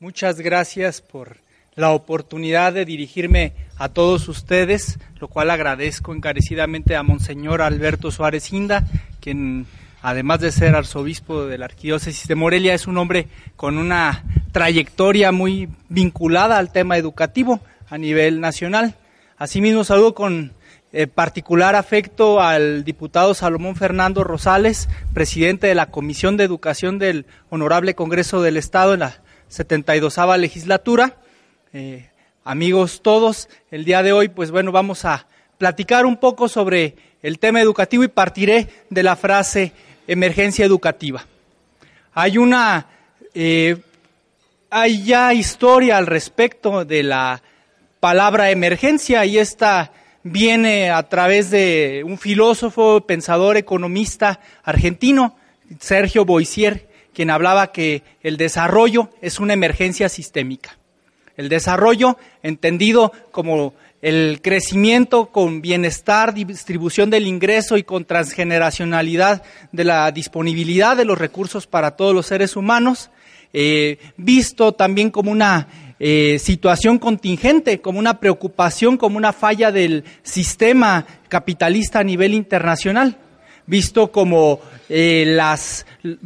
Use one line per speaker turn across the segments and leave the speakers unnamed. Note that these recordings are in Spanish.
Muchas gracias por la oportunidad de dirigirme a todos ustedes, lo cual agradezco encarecidamente a Monseñor Alberto Suárez Inda, quien además de ser arzobispo de la Arquidiócesis de Morelia, es un hombre con una trayectoria muy vinculada al tema educativo a nivel nacional. Asimismo, saludo con eh, particular afecto al diputado Salomón Fernando Rosales, presidente de la Comisión de Educación del Honorable Congreso del Estado en la 72 legislatura. Eh, amigos todos, el día de hoy, pues bueno, vamos a platicar un poco sobre el tema educativo y partiré de la frase emergencia educativa. Hay una, eh, hay ya historia al respecto de la palabra emergencia y esta viene a través de un filósofo, pensador, economista argentino, Sergio Boisier, quien hablaba que el desarrollo es una emergencia sistémica. El desarrollo, entendido como el crecimiento con bienestar, distribución del ingreso y con transgeneracionalidad de la disponibilidad de los recursos para todos los seres humanos, eh, visto también como una eh, situación contingente, como una preocupación, como una falla del sistema capitalista a nivel internacional, visto como eh, las mm,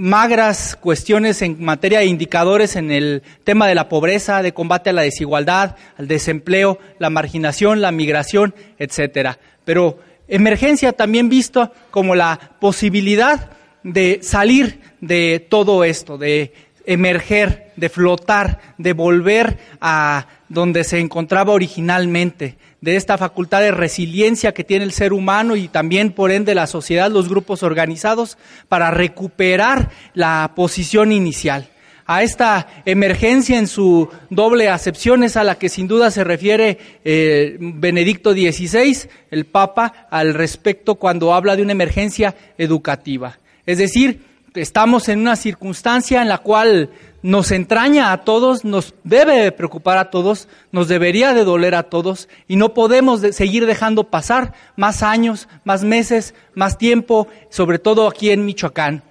magras cuestiones en materia de indicadores en el tema de la pobreza, de combate a la desigualdad, al desempleo, la marginación, la migración, etcétera. Pero emergencia también visto como la posibilidad de salir de todo esto, de emerger, de flotar, de volver a donde se encontraba originalmente, de esta facultad de resiliencia que tiene el ser humano y también por ende la sociedad, los grupos organizados, para recuperar la posición inicial. A esta emergencia en su doble acepción es a la que sin duda se refiere eh, Benedicto XVI, el Papa, al respecto cuando habla de una emergencia educativa. Es decir, estamos en una circunstancia en la cual nos entraña a todos, nos debe preocupar a todos, nos debería de doler a todos y no podemos de seguir dejando pasar más años, más meses, más tiempo, sobre todo aquí en Michoacán.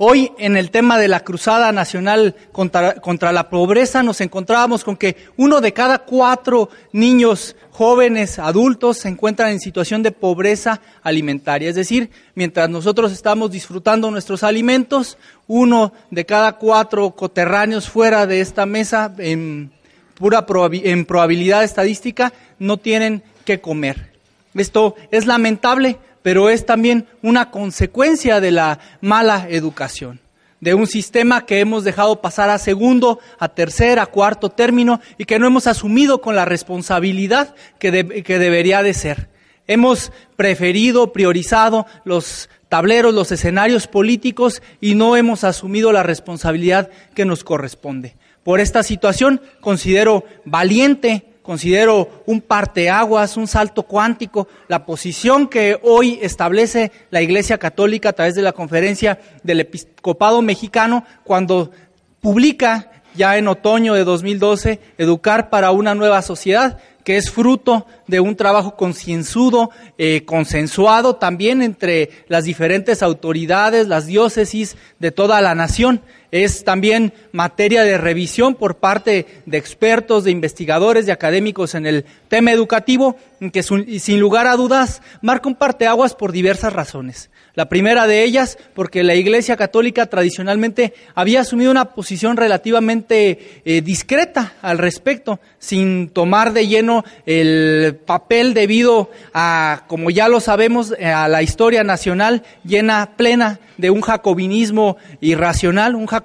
Hoy en el tema de la Cruzada Nacional contra, contra, la Pobreza nos encontrábamos con que uno de cada cuatro niños jóvenes, adultos, se encuentran en situación de pobreza alimentaria. Es decir, mientras nosotros estamos disfrutando nuestros alimentos, uno de cada cuatro coterráneos fuera de esta mesa, en pura en probabilidad estadística, no tienen que comer. Esto es lamentable pero es también una consecuencia de la mala educación, de un sistema que hemos dejado pasar a segundo, a tercer, a cuarto término y que no hemos asumido con la responsabilidad que, que debería de ser. Hemos preferido, priorizado los tableros, los escenarios políticos y no hemos asumido la responsabilidad que nos corresponde. Por esta situación considero valiente considero un parteaguas, un salto cuántico, la posición que hoy establece la Iglesia Católica a través de la conferencia del Episcopado Mexicano cuando publica ya en otoño de 2012 Educar para una nueva sociedad, que es fruto de un trabajo concienzudo, eh, consensuado también entre las diferentes autoridades, las diócesis de toda la nación es también materia de revisión por parte de expertos, de investigadores, de académicos en el tema educativo, que sin lugar a dudas marca un parteaguas por diversas razones. La primera de ellas, porque la Iglesia Católica tradicionalmente había asumido una posición relativamente eh, discreta al respecto, sin tomar de lleno el papel debido a, como ya lo sabemos, a la historia nacional llena, plena de un jacobinismo irracional, un jacobinismo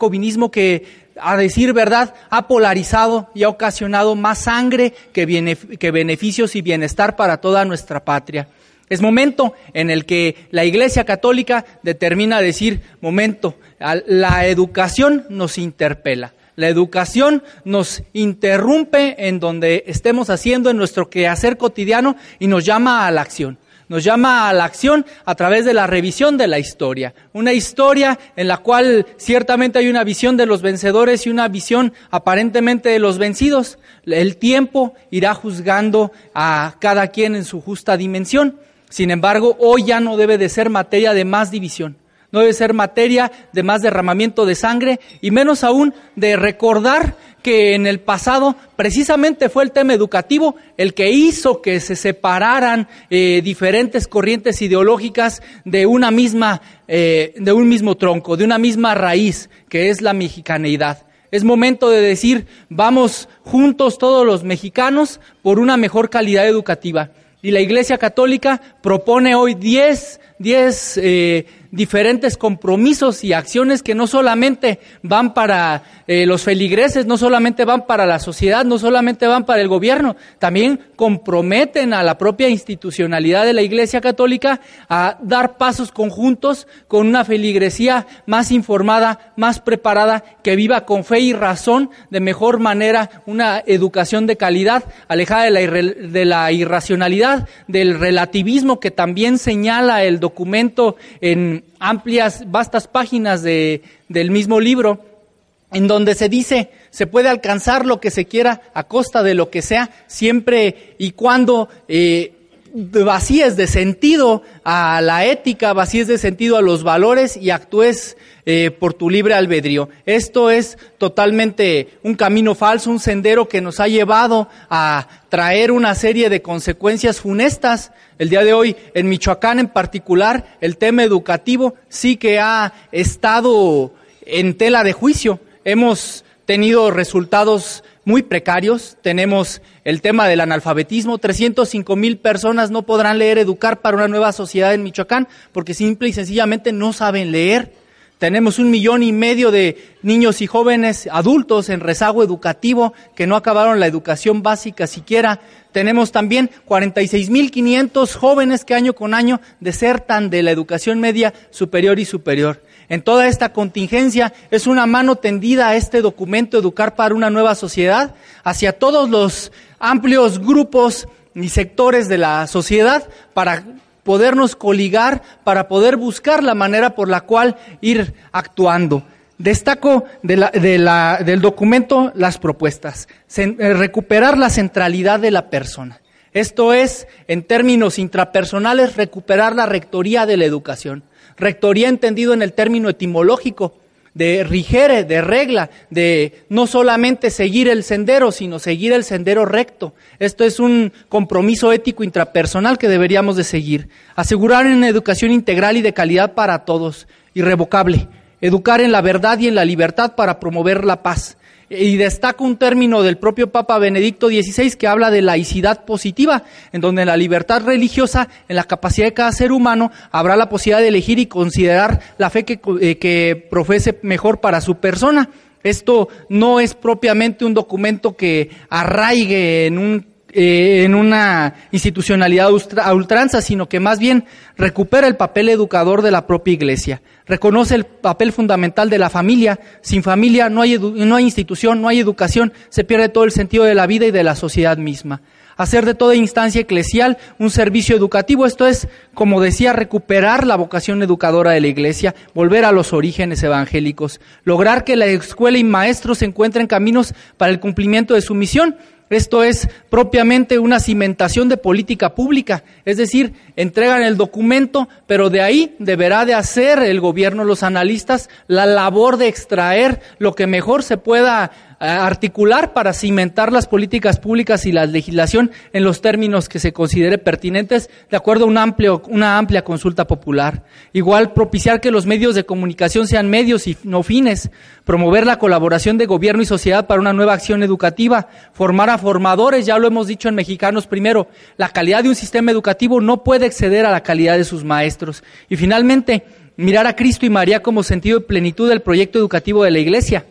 que a decir verdad, ha polarizado y ha ocasionado más sangre que beneficios y bienestar para toda nuestra patria. Es momento en el que la Iglesia Católica determina decir, momento, la educación nos interpela. La educación nos interrumpe en donde estemos haciendo en nuestro quehacer cotidiano y nos llama a la acción. Nos llama a la acción a través de la revisión de la historia. Una historia en la cual ciertamente hay una visión de los vencedores y una visión aparentemente de los vencidos. El tiempo irá juzgando a cada quien en su justa dimensión. Sin embargo, hoy ya no debe de ser materia de más división no debe ser materia de más derramamiento de sangre y menos aún de recordar que en el pasado precisamente fue el tema educativo el que hizo que se separaran eh, diferentes corrientes ideológicas de una misma, eh, de un mismo tronco, de una misma raíz, que es la mexicaneidad. Es momento de decir, vamos juntos todos los mexicanos por una mejor calidad educativa. Y la Iglesia Católica propone hoy 10, 10 diferentes compromisos y acciones que no solamente van para eh, los feligreses, no solamente van para la sociedad, no solamente van para el gobierno, también comprometen a la propia institucionalidad de la Iglesia Católica a dar pasos conjuntos con una feligresía más informada, más preparada, que viva con fe y razón de mejor manera una educación de calidad, alejada de la, de la irracionalidad, del relativismo que también señala el documento en amplias, vastas páginas de, del mismo libro, en donde se dice, se puede alcanzar lo que se quiera a costa de lo que sea, siempre y cuando eh, vacíes de sentido a la ética, vacíes de sentido a los valores y actúes eh, por tu libre albedrío. Esto es totalmente un camino falso, un sendero que nos ha llevado a traer una serie de consecuencias funestas. El día de hoy, en Michoacán en particular, el tema educativo sí que ha estado en tela de juicio. Hemos tenido resultados muy precarios. Tenemos el tema del analfabetismo. 305 mil personas no podrán leer, educar para una nueva sociedad en Michoacán porque simple y sencillamente no saben leer. Tenemos un millón y medio de niños y jóvenes adultos en rezago educativo que no acabaron la educación básica siquiera. Tenemos también 46.500 jóvenes que año con año desertan de la educación media superior y superior. En toda esta contingencia es una mano tendida a este documento Educar para una nueva sociedad hacia todos los amplios grupos y sectores de la sociedad para podernos coligar para poder buscar la manera por la cual ir actuando. Destaco del documento las propuestas. Eh, recuperar la centralidad de la persona. Esto es, en términos intrapersonales, recuperar la rectoría de la educación. Rectoría entendido en el término etimológico, de rigere, de regla, de no solamente seguir el sendero, sino seguir el sendero recto. Esto es un compromiso ético intrapersonal que deberíamos de seguir. Asegurar una educación integral y de calidad para todos, irrevocable. Educar en la verdad y en la libertad para promover la paz y destaco un término del propio Papa Benedicto XVI que habla de laicidad positiva, en donde la libertad religiosa, en la capacidad de cada ser humano, habrá la posibilidad de elegir y considerar la fe que, eh, que profese mejor para su persona. Esto no es propiamente un documento que arraigue en un eh, en una institucionalidad a ultranza, sino que más bien recupera el papel educador de la propia iglesia, reconoce el papel fundamental de la familia. Sin familia no hay, no hay institución, no hay educación, se pierde todo el sentido de la vida y de la sociedad misma. Hacer de toda instancia eclesial un servicio educativo, esto es, como decía, recuperar la vocación educadora de la iglesia, volver a los orígenes evangélicos, lograr que la escuela y maestros encuentren caminos para el cumplimiento de su misión, esto es propiamente una cimentación de política pública, es decir, entregan el documento, pero de ahí deberá de hacer el gobierno, los analistas, la labor de extraer lo que mejor se pueda articular para cimentar las políticas públicas y la legislación en los términos que se considere pertinentes de acuerdo a amplio, una amplia consulta popular. Igual propiciar que los medios de comunicación sean medios y no fines, promover la colaboración de gobierno y sociedad para una nueva acción educativa, formar a formadores, ya lo hemos dicho en Mexicanos primero, la calidad de un sistema educativo no puede exceder a la calidad de sus maestros. Y finalmente, mirar a Cristo y María como sentido de plenitud del proyecto educativo de la Iglesia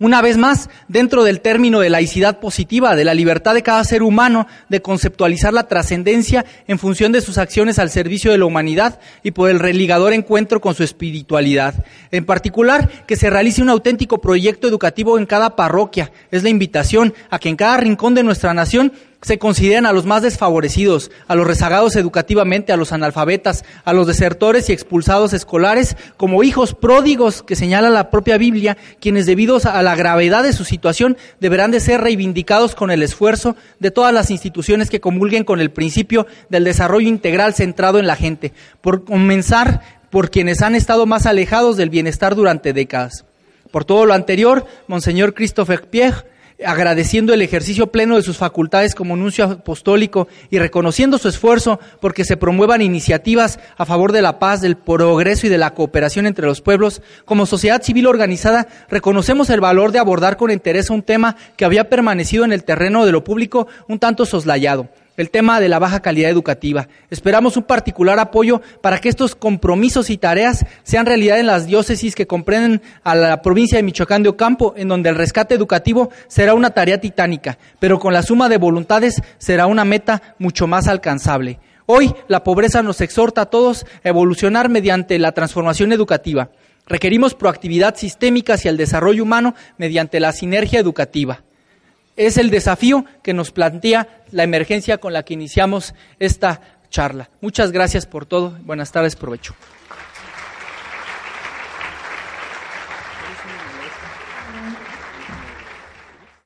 Una vez más, dentro del término de laicidad positiva, de la libertad de cada ser humano de conceptualizar la trascendencia en función de sus acciones al servicio de la humanidad y por el religador encuentro con su espiritualidad. En particular, que se realice un auténtico proyecto educativo en cada parroquia. Es la invitación a que en cada rincón de nuestra nación se consideran a los más desfavorecidos, a los rezagados educativamente, a los analfabetas, a los desertores y expulsados escolares como hijos pródigos que señala la propia Biblia, quienes debido a la gravedad de su situación deberán de ser reivindicados con el esfuerzo de todas las instituciones que comulguen con el principio del desarrollo integral centrado en la gente, por comenzar por quienes han estado más alejados del bienestar durante décadas. Por todo lo anterior, Monseñor Christopher Pierre agradeciendo el ejercicio pleno de sus facultades como nuncio apostólico y reconociendo su esfuerzo porque se promuevan iniciativas a favor de la paz, del progreso y de la cooperación entre los pueblos, como sociedad civil organizada reconocemos el valor de abordar con interés un tema que había permanecido en el terreno de lo público un tanto soslayado el tema de la baja calidad educativa. Esperamos un particular apoyo para que estos compromisos y tareas sean realidad en las diócesis que comprenden a la provincia de Michoacán de Ocampo, en donde el rescate educativo será una tarea titánica, pero con la suma de voluntades será una meta mucho más alcanzable. Hoy la pobreza nos exhorta a todos a evolucionar mediante la transformación educativa. Requerimos proactividad sistémica hacia el desarrollo humano mediante la sinergia educativa es el desafío que nos plantea la emergencia con la que iniciamos esta charla. Muchas gracias por todo. Buenas tardes, provecho.